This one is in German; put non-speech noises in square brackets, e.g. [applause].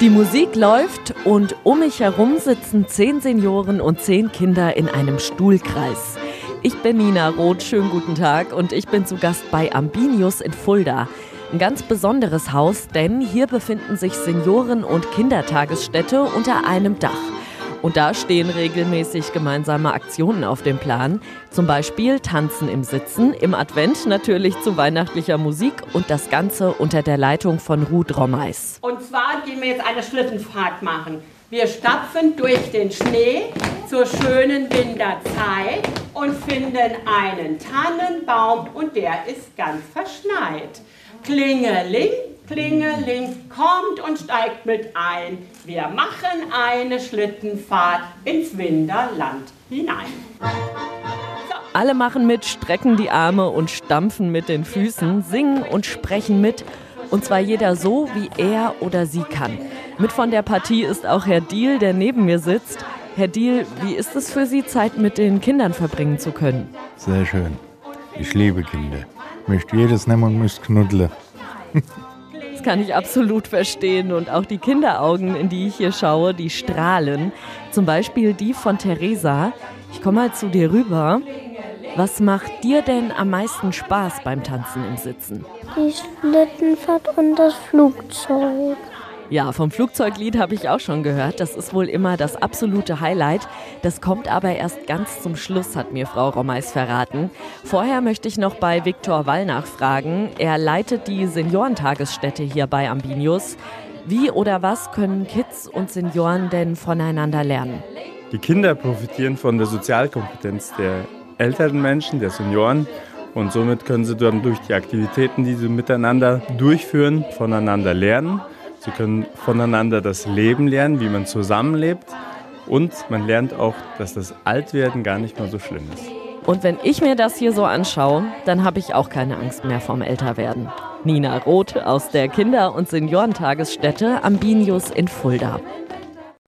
Die Musik läuft und um mich herum sitzen zehn Senioren und zehn Kinder in einem Stuhlkreis. Ich bin Nina Roth, schönen guten Tag und ich bin zu Gast bei Ambinius in Fulda. Ein ganz besonderes Haus, denn hier befinden sich Senioren- und Kindertagesstätte unter einem Dach. Und da stehen regelmäßig gemeinsame Aktionen auf dem Plan. Zum Beispiel Tanzen im Sitzen, im Advent natürlich zu weihnachtlicher Musik und das Ganze unter der Leitung von Ruth Rommeis. Und zwar gehen wir jetzt eine Schlittenfahrt machen. Wir stapfen durch den Schnee zur schönen Winterzeit und finden einen Tannenbaum und der ist ganz verschneit. Klingeling, Klingeling, kommt und steigt mit ein. Wir machen eine Schlittenfahrt ins Winterland hinein. So. Alle machen mit, strecken die Arme und stampfen mit den Füßen, singen und sprechen mit. Und zwar jeder so, wie er oder sie kann. Mit von der Partie ist auch Herr Diel, der neben mir sitzt. Herr Diel, wie ist es für Sie, Zeit mit den Kindern verbringen zu können? Sehr schön. Ich liebe Kinder. Ich möchte jedes nehmen und möchte knuddeln. [laughs] Das kann ich absolut verstehen. Und auch die Kinderaugen, in die ich hier schaue, die strahlen. Zum Beispiel die von Theresa. Ich komme mal zu dir rüber. Was macht dir denn am meisten Spaß beim Tanzen im Sitzen? Die Schlittenfahrt und das Flugzeug. Ja, vom Flugzeuglied habe ich auch schon gehört. Das ist wohl immer das absolute Highlight. Das kommt aber erst ganz zum Schluss, hat mir Frau Rommeis verraten. Vorher möchte ich noch bei Viktor Wall nachfragen. Er leitet die Seniorentagesstätte hier bei Ambinius. Wie oder was können Kids und Senioren denn voneinander lernen? Die Kinder profitieren von der Sozialkompetenz der älteren Menschen, der Senioren. Und somit können sie dann durch die Aktivitäten, die sie miteinander durchführen, voneinander lernen. Sie können voneinander das Leben lernen, wie man zusammenlebt. Und man lernt auch, dass das Altwerden gar nicht mehr so schlimm ist. Und wenn ich mir das hier so anschaue, dann habe ich auch keine Angst mehr vom Älterwerden. Nina Roth aus der Kinder- und Seniorentagesstätte Ambinius in Fulda.